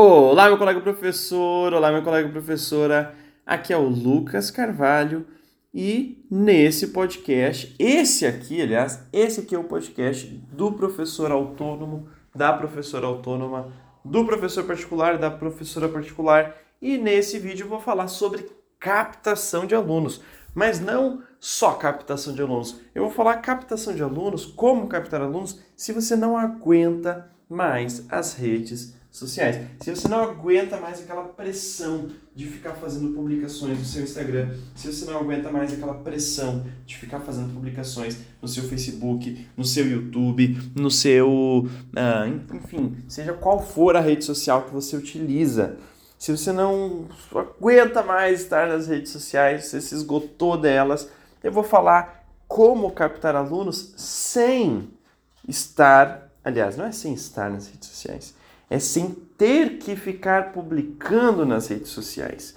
Olá, meu colega professor, olá, meu colega professora. Aqui é o Lucas Carvalho e nesse podcast, esse aqui, aliás, esse aqui é o podcast do professor autônomo, da professora autônoma, do professor particular, da professora particular. E nesse vídeo eu vou falar sobre captação de alunos, mas não só captação de alunos. Eu vou falar captação de alunos, como captar alunos, se você não aguenta mais as redes sociais. Se você não aguenta mais aquela pressão de ficar fazendo publicações no seu Instagram, se você não aguenta mais aquela pressão de ficar fazendo publicações no seu Facebook, no seu YouTube, no seu. Ah, enfim, seja qual for a rede social que você utiliza. Se você não aguenta mais estar nas redes sociais, você se esgotou delas, eu vou falar como captar alunos sem estar, aliás, não é sem estar nas redes sociais, é sem ter que ficar publicando nas redes sociais.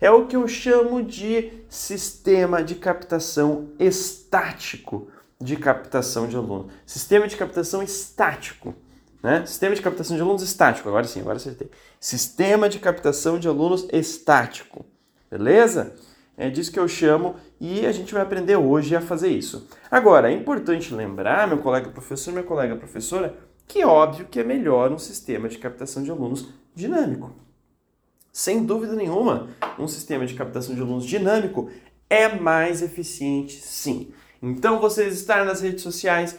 É o que eu chamo de sistema de captação estático de captação de alunos. Sistema de captação estático. Né? Sistema de captação de alunos estático. Agora sim, agora acertei. Sistema de captação de alunos estático. Beleza? É disso que eu chamo e a gente vai aprender hoje a fazer isso. Agora, é importante lembrar, meu colega professor, minha colega professora, que é óbvio que é melhor um sistema de captação de alunos dinâmico. Sem dúvida nenhuma, um sistema de captação de alunos dinâmico é mais eficiente, sim. Então, vocês estar nas redes sociais,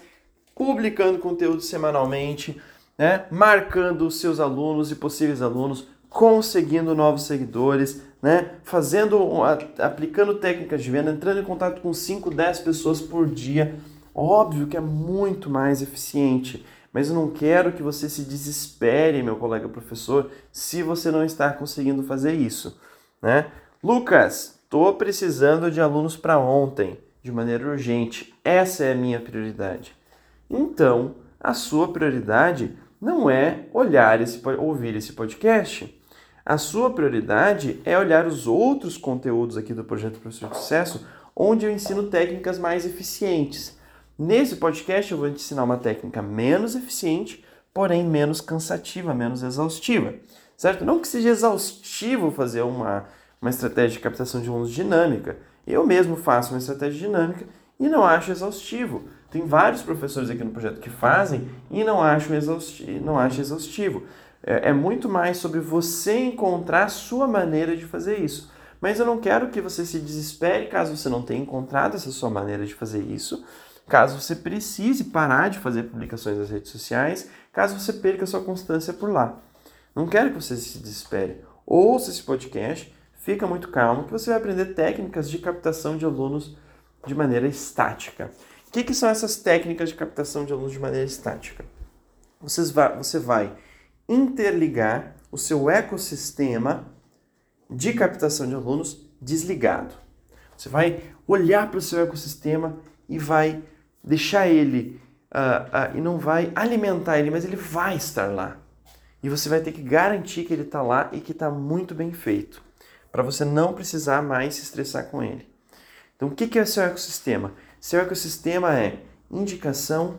publicando conteúdo semanalmente, né, marcando os seus alunos e possíveis alunos, conseguindo novos seguidores, né, fazendo, aplicando técnicas de venda, entrando em contato com 5, 10 pessoas por dia, óbvio que é muito mais eficiente. Mas eu não quero que você se desespere, meu colega professor, se você não está conseguindo fazer isso, né? Lucas, estou precisando de alunos para ontem, de maneira urgente. Essa é a minha prioridade. Então, a sua prioridade não é olhar esse ouvir esse podcast. A sua prioridade é olhar os outros conteúdos aqui do projeto Professor de Sucesso, onde eu ensino técnicas mais eficientes Nesse podcast eu vou te ensinar uma técnica menos eficiente, porém menos cansativa, menos exaustiva, certo? Não que seja exaustivo fazer uma, uma estratégia de captação de alunos dinâmica. Eu mesmo faço uma estratégia dinâmica e não acho exaustivo. Tem vários professores aqui no projeto que fazem e não acham exaustivo. Não acho exaustivo. É, é muito mais sobre você encontrar a sua maneira de fazer isso. Mas eu não quero que você se desespere caso você não tenha encontrado essa sua maneira de fazer isso, caso você precise parar de fazer publicações nas redes sociais, caso você perca sua constância por lá. Não quero que você se desespere. Ouça esse podcast, fica muito calmo, que você vai aprender técnicas de captação de alunos de maneira estática. O que, que são essas técnicas de captação de alunos de maneira estática? vai, você vai interligar o seu ecossistema de captação de alunos desligado. Você vai olhar para o seu ecossistema e vai deixar ele uh, uh, e não vai alimentar ele, mas ele vai estar lá. E você vai ter que garantir que ele está lá e que está muito bem feito, para você não precisar mais se estressar com ele. Então, o que é seu ecossistema? Seu ecossistema é indicação,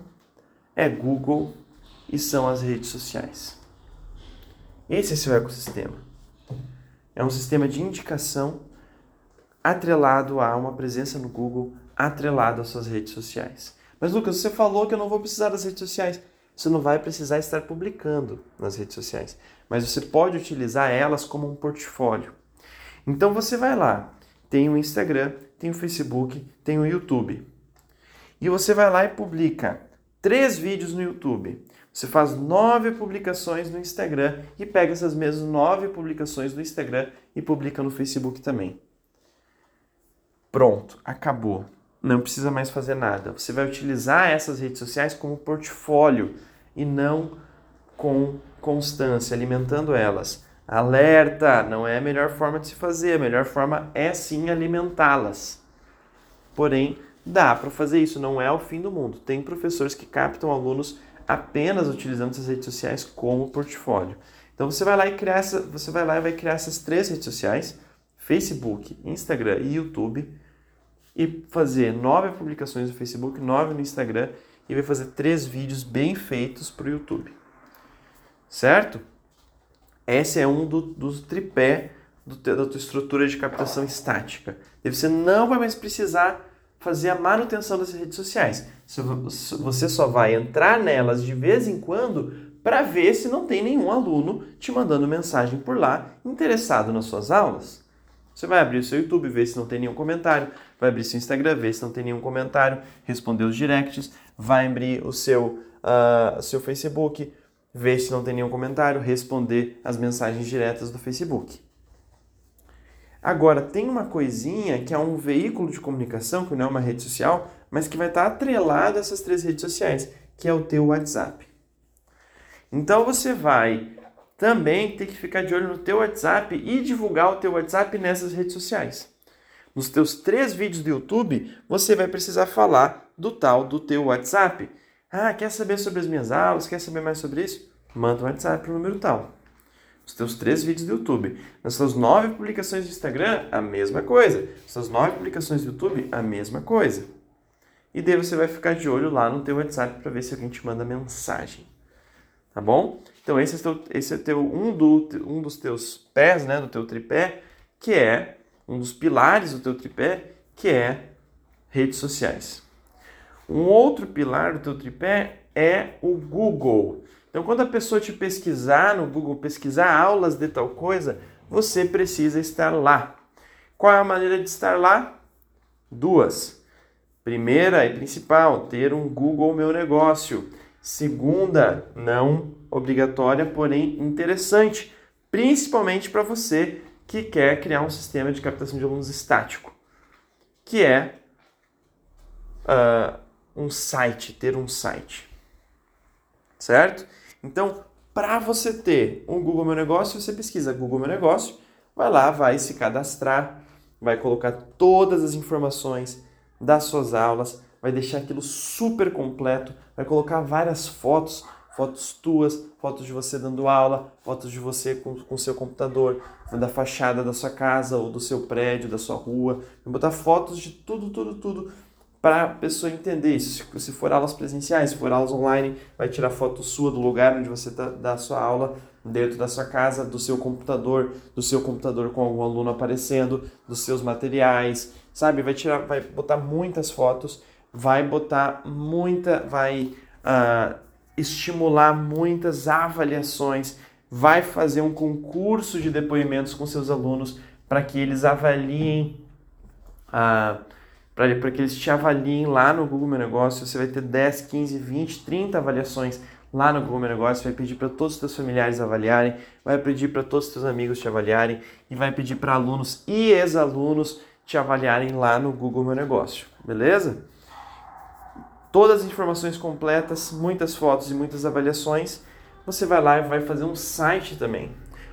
é Google e são as redes sociais. Esse é seu ecossistema. É um sistema de indicação atrelado a uma presença no Google, atrelado às suas redes sociais. Mas Lucas, você falou que eu não vou precisar das redes sociais. Você não vai precisar estar publicando nas redes sociais, mas você pode utilizar elas como um portfólio. Então você vai lá, tem o Instagram, tem o Facebook, tem o YouTube. E você vai lá e publica três vídeos no YouTube. Você faz nove publicações no Instagram e pega essas mesmas nove publicações no Instagram e publica no Facebook também. Pronto, acabou não precisa mais fazer nada. Você vai utilizar essas redes sociais como portfólio e não com constância, alimentando elas. Alerta, não é a melhor forma de se fazer, a melhor forma é sim alimentá-las. Porém, dá para fazer isso, não é o fim do mundo. Tem professores que captam alunos apenas utilizando essas redes sociais como portfólio. Então você vai lá e criar essa, você vai lá e vai criar essas três redes sociais: Facebook, Instagram e YouTube e fazer nove publicações no Facebook, nove no Instagram e vai fazer três vídeos bem feitos para o YouTube. Certo? Esse é um do, dos tripé do, da tua estrutura de captação estática. E você não vai mais precisar fazer a manutenção das redes sociais. Você só vai entrar nelas de vez em quando para ver se não tem nenhum aluno te mandando mensagem por lá interessado nas suas aulas. Você vai abrir o seu YouTube, ver se não tem nenhum comentário, vai abrir seu Instagram, ver se não tem nenhum comentário, responder os directs, vai abrir o seu, uh, seu Facebook, ver se não tem nenhum comentário, responder as mensagens diretas do Facebook. Agora, tem uma coisinha que é um veículo de comunicação, que não é uma rede social, mas que vai estar atrelado a essas três redes sociais, que é o teu WhatsApp. Então você vai também ter que ficar de olho no teu WhatsApp e divulgar o teu WhatsApp nessas redes sociais. Nos teus três vídeos do YouTube, você vai precisar falar do tal do teu WhatsApp. Ah, quer saber sobre as minhas aulas? Quer saber mais sobre isso? Manda um WhatsApp para o número tal. Nos teus três vídeos do YouTube. Nas suas nove publicações do Instagram, a mesma coisa. Nas suas nove publicações do YouTube, a mesma coisa. E daí você vai ficar de olho lá no teu WhatsApp para ver se alguém te manda mensagem. Tá bom? Então esse é, teu, esse é teu, um, do, um dos teus pés, né, do teu tripé, que é um dos pilares do teu tripé, que é redes sociais. Um outro pilar do teu tripé é o Google. Então, quando a pessoa te pesquisar no Google, pesquisar aulas de tal coisa, você precisa estar lá. Qual é a maneira de estar lá? Duas. Primeira e principal, ter um Google Meu Negócio. Segunda, não obrigatória, porém interessante, principalmente para você que quer criar um sistema de captação de alunos estático, que é uh, um site, ter um site, certo? Então, para você ter um Google Meu Negócio, você pesquisa Google Meu Negócio, vai lá, vai se cadastrar, vai colocar todas as informações das suas aulas, vai deixar aquilo super completo, vai colocar várias fotos, fotos tuas, fotos de você dando aula, fotos de você com o seu computador, da fachada da sua casa ou do seu prédio, da sua rua, vai botar fotos de tudo, tudo, tudo para a pessoa entender isso. Se for aulas presenciais, se for aulas online, vai tirar foto sua do lugar onde você tá, dá a sua aula, dentro da sua casa, do seu computador, do seu computador com algum aluno aparecendo, dos seus materiais, sabe? Vai tirar, vai botar muitas fotos vai botar muita, vai uh, estimular muitas avaliações, vai fazer um concurso de depoimentos com seus alunos para que eles avaliem, uh, para que eles te avaliem lá no Google Meu Negócio. Você vai ter 10, 15, 20, 30 avaliações lá no Google Meu Negócio, vai pedir para todos os teus familiares avaliarem, vai pedir para todos os teus amigos te avaliarem e vai pedir para alunos e ex-alunos te avaliarem lá no Google Meu Negócio, beleza? Todas as informações completas, muitas fotos e muitas avaliações, você vai lá e vai fazer um site também.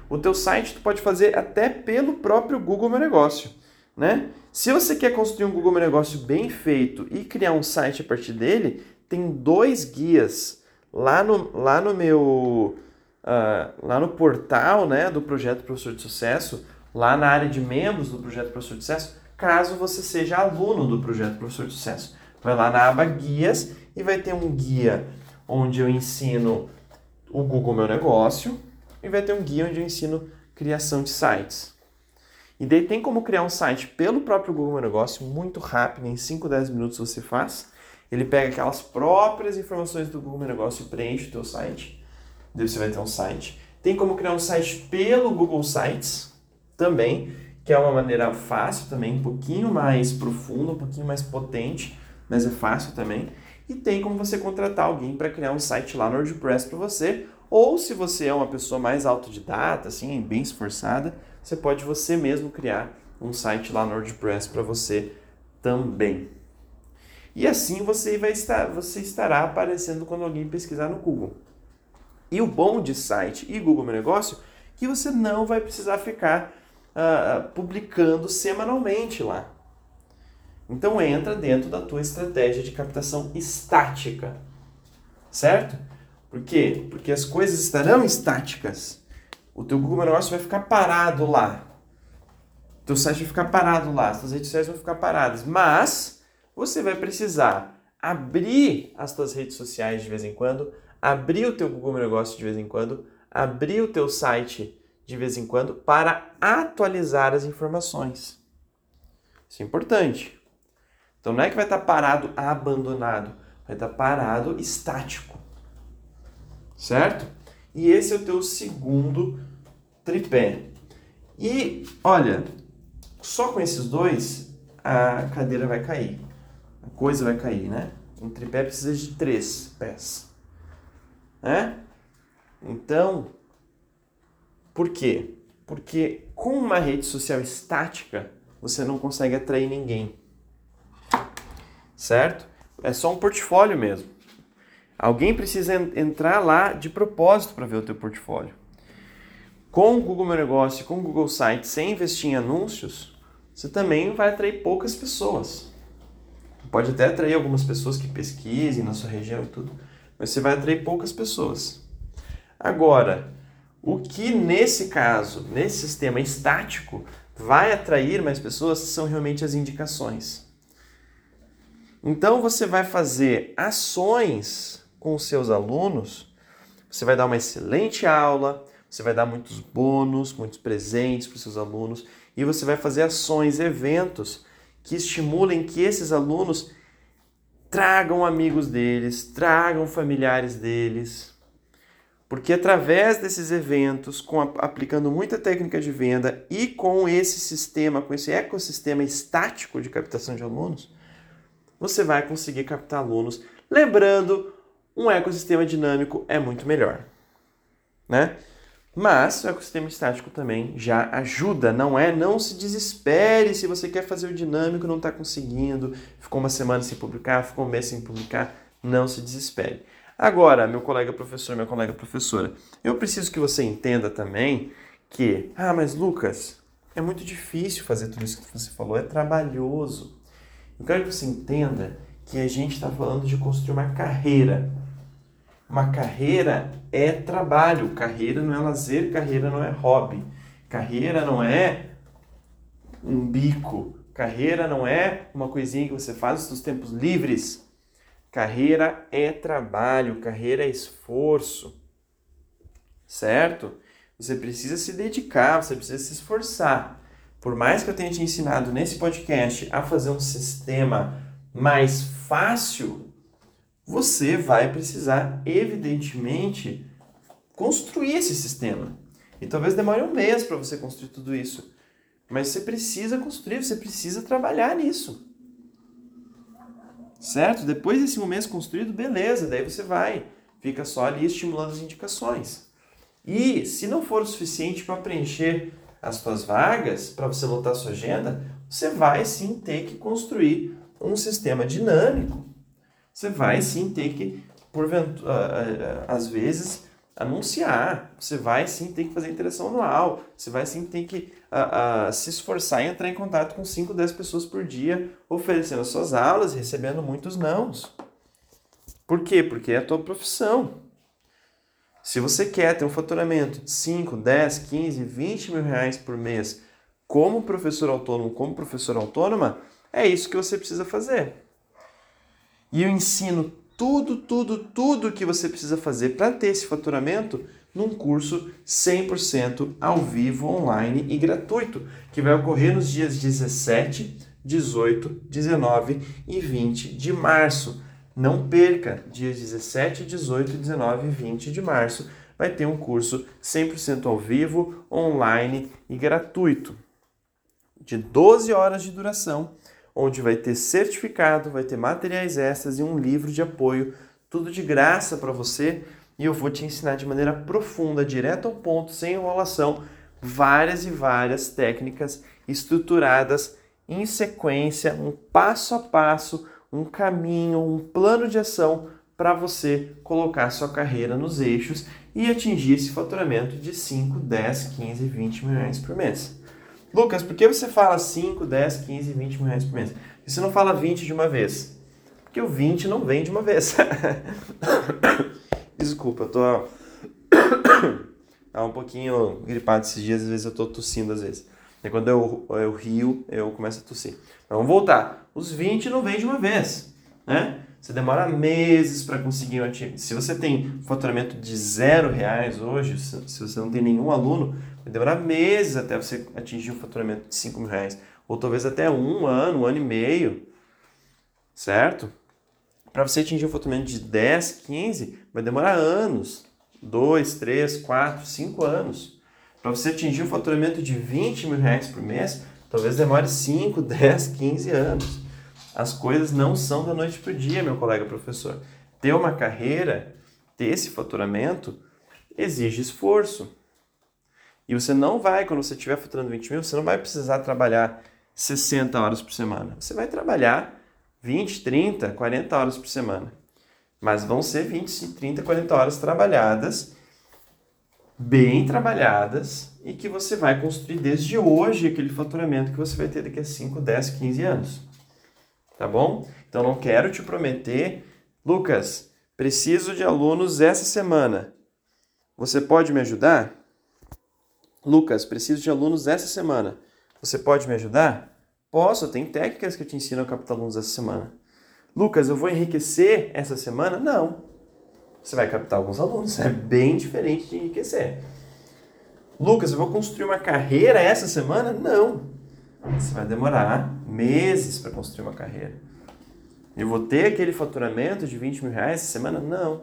O teu site tu pode fazer até pelo próprio Google Meu Negócio, né? Se você quer construir um Google Meu Negócio bem feito e criar um site a partir dele, tem dois guias lá no, lá no meu uh, lá no portal, né, do projeto Professor de Sucesso, lá na área de membros do projeto Professor de Sucesso, caso você seja aluno do projeto Professor de Sucesso. Vai lá na aba guias e vai ter um guia onde eu ensino o Google Meu Negócio e vai ter um guia onde eu ensino criação de sites. E daí tem como criar um site pelo próprio Google Meu Negócio, muito rápido, em 5, 10 minutos você faz. Ele pega aquelas próprias informações do Google Meu Negócio e preenche o teu site. Daí você vai ter um site. Tem como criar um site pelo Google Sites também, que é uma maneira fácil também, um pouquinho mais profunda, um pouquinho mais potente mas é fácil também. E tem como você contratar alguém para criar um site lá no WordPress para você, ou se você é uma pessoa mais autodidata, assim, bem esforçada, você pode você mesmo criar um site lá no WordPress para você também. E assim você vai estar, você estará aparecendo quando alguém pesquisar no Google. E o bom de site e Google Meu Negócio que você não vai precisar ficar uh, publicando semanalmente lá. Então entra dentro da tua estratégia de captação estática. Certo? Por quê? Porque as coisas estarão estáticas. O teu Google Negócio vai ficar parado lá. O teu site vai ficar parado lá, as tuas redes sociais vão ficar paradas. Mas você vai precisar abrir as tuas redes sociais de vez em quando, abrir o teu Google Negócio de vez em quando, abrir o teu site de vez em quando para atualizar as informações. Isso é importante. Então não é que vai estar parado abandonado, vai estar parado estático. Certo? E esse é o teu segundo tripé. E olha, só com esses dois a cadeira vai cair. A coisa vai cair, né? Um tripé precisa de três pés. Né? Então, por quê? Porque com uma rede social estática, você não consegue atrair ninguém. Certo? É só um portfólio mesmo. Alguém precisa entrar lá de propósito para ver o teu portfólio. Com o Google Meu Negócio, com o Google Sites, sem investir em anúncios, você também vai atrair poucas pessoas. Pode até atrair algumas pessoas que pesquisem na sua região e tudo, mas você vai atrair poucas pessoas. Agora, o que nesse caso, nesse sistema estático, vai atrair mais pessoas são realmente as indicações. Então você vai fazer ações com os seus alunos, você vai dar uma excelente aula, você vai dar muitos bônus, muitos presentes para os seus alunos e você vai fazer ações, eventos que estimulem que esses alunos tragam amigos deles, tragam familiares deles, porque através desses eventos, com aplicando muita técnica de venda e com esse sistema, com esse ecossistema estático de captação de alunos, você vai conseguir captar alunos. Lembrando, um ecossistema dinâmico é muito melhor, né? Mas o ecossistema estático também já ajuda, não é? Não se desespere se você quer fazer o dinâmico não está conseguindo, ficou uma semana sem publicar, ficou um mês sem publicar, não se desespere. Agora, meu colega professor, minha colega professora, eu preciso que você entenda também que, ah, mas Lucas, é muito difícil fazer tudo isso que você falou, é trabalhoso. Eu quero que você entenda que a gente está falando de construir uma carreira. Uma carreira é trabalho, carreira não é lazer, carreira não é hobby, carreira não é um bico, carreira não é uma coisinha que você faz nos seus tempos livres. Carreira é trabalho, carreira é esforço, certo? Você precisa se dedicar, você precisa se esforçar. Por mais que eu tenha te ensinado nesse podcast a fazer um sistema mais fácil, você vai precisar, evidentemente, construir esse sistema. E talvez demore um mês para você construir tudo isso. Mas você precisa construir, você precisa trabalhar nisso certo? Depois desse momento construído, beleza, daí você vai, fica só ali estimulando as indicações. E se não for o suficiente para preencher as suas vagas, para você lotar a sua agenda, você vai sim ter que construir um sistema dinâmico. Você vai sim ter que, porventura, às vezes, anunciar. Você vai sim ter que fazer interação anual. Você vai sim ter que a, a, se esforçar em entrar em contato com 5, 10 pessoas por dia, oferecendo suas aulas, recebendo muitos nãos. Por quê? Porque é a tua profissão. Se você quer ter um faturamento de 5, 10, 15, 20 mil reais por mês como professor autônomo, como professora autônoma, é isso que você precisa fazer. E eu ensino tudo, tudo, tudo que você precisa fazer para ter esse faturamento num curso 100% ao vivo, online e gratuito, que vai ocorrer nos dias 17, 18, 19 e 20 de março. Não perca, dias 17, 18, 19 e 20 de março. Vai ter um curso 100% ao vivo, online e gratuito, de 12 horas de duração, onde vai ter certificado, vai ter materiais extras e um livro de apoio, tudo de graça para você. E eu vou te ensinar de maneira profunda, direto ao ponto, sem enrolação, várias e várias técnicas estruturadas em sequência, um passo a passo, um caminho, um plano de ação para você colocar sua carreira nos eixos e atingir esse faturamento de 5, 10, 15, 20 mil reais por mês. Lucas, por que você fala 5, 10, 15, 20 mil reais por mês? E você não fala 20 de uma vez? Porque o 20 não vem de uma vez. Desculpa, eu tô. tá um pouquinho gripado esses dias, às vezes eu tô tossindo às vezes. E quando eu, eu rio, eu começo a tossir. Então, vamos voltar. Os 20 não vem de uma vez, né? você demora meses para conseguir um atingir. Se você tem faturamento de zero reais hoje, se você não tem nenhum aluno, vai demorar meses até você atingir um faturamento de 5 mil reais. Ou talvez até um ano, um ano e meio. Certo? Para você atingir um faturamento de 10, 15, vai demorar anos. 2, 3, 4, 5 anos. Para você atingir um faturamento de 20 mil reais por mês, talvez demore 5, 10, 15 anos. As coisas não são da noite para o dia, meu colega professor. Ter uma carreira, ter esse faturamento, exige esforço. E você não vai, quando você estiver faturando 20 mil, você não vai precisar trabalhar 60 horas por semana. Você vai trabalhar 20, 30, 40 horas por semana. Mas vão ser 20, 30, 40 horas trabalhadas, bem trabalhadas, e que você vai construir desde hoje aquele faturamento que você vai ter daqui a 5, 10, 15 anos tá bom? Então não quero te prometer, Lucas, preciso de alunos essa semana. Você pode me ajudar? Lucas, preciso de alunos essa semana. Você pode me ajudar? Posso, tem técnicas que eu te ensino a captar alunos essa semana. Lucas, eu vou enriquecer essa semana? Não. Você vai captar alguns alunos, é bem diferente de enriquecer. Lucas, eu vou construir uma carreira essa semana? Não. Você vai demorar meses para construir uma carreira. Eu vou ter aquele faturamento de 20 mil reais essa semana? Não.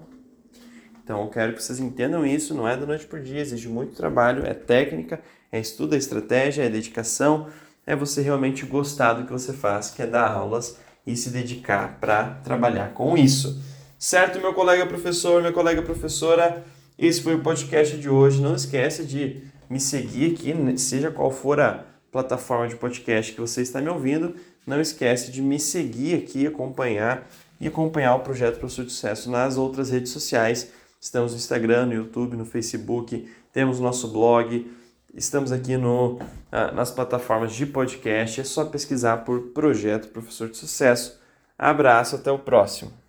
Então, eu quero que vocês entendam isso, não é da noite por dia, exige muito trabalho, é técnica, é estudo, é estratégia, é dedicação, é você realmente gostar do que você faz, que é dar aulas e se dedicar para trabalhar com isso. Certo, meu colega professor, minha colega professora? Esse foi o podcast de hoje. Não esquece de me seguir aqui, seja qual for a plataforma de podcast que você está me ouvindo, não esquece de me seguir aqui, acompanhar e acompanhar o projeto Professor de Sucesso nas outras redes sociais. Estamos no Instagram, no YouTube, no Facebook, temos nosso blog, estamos aqui no, ah, nas plataformas de podcast. É só pesquisar por Projeto Professor de Sucesso. Abraço, até o próximo.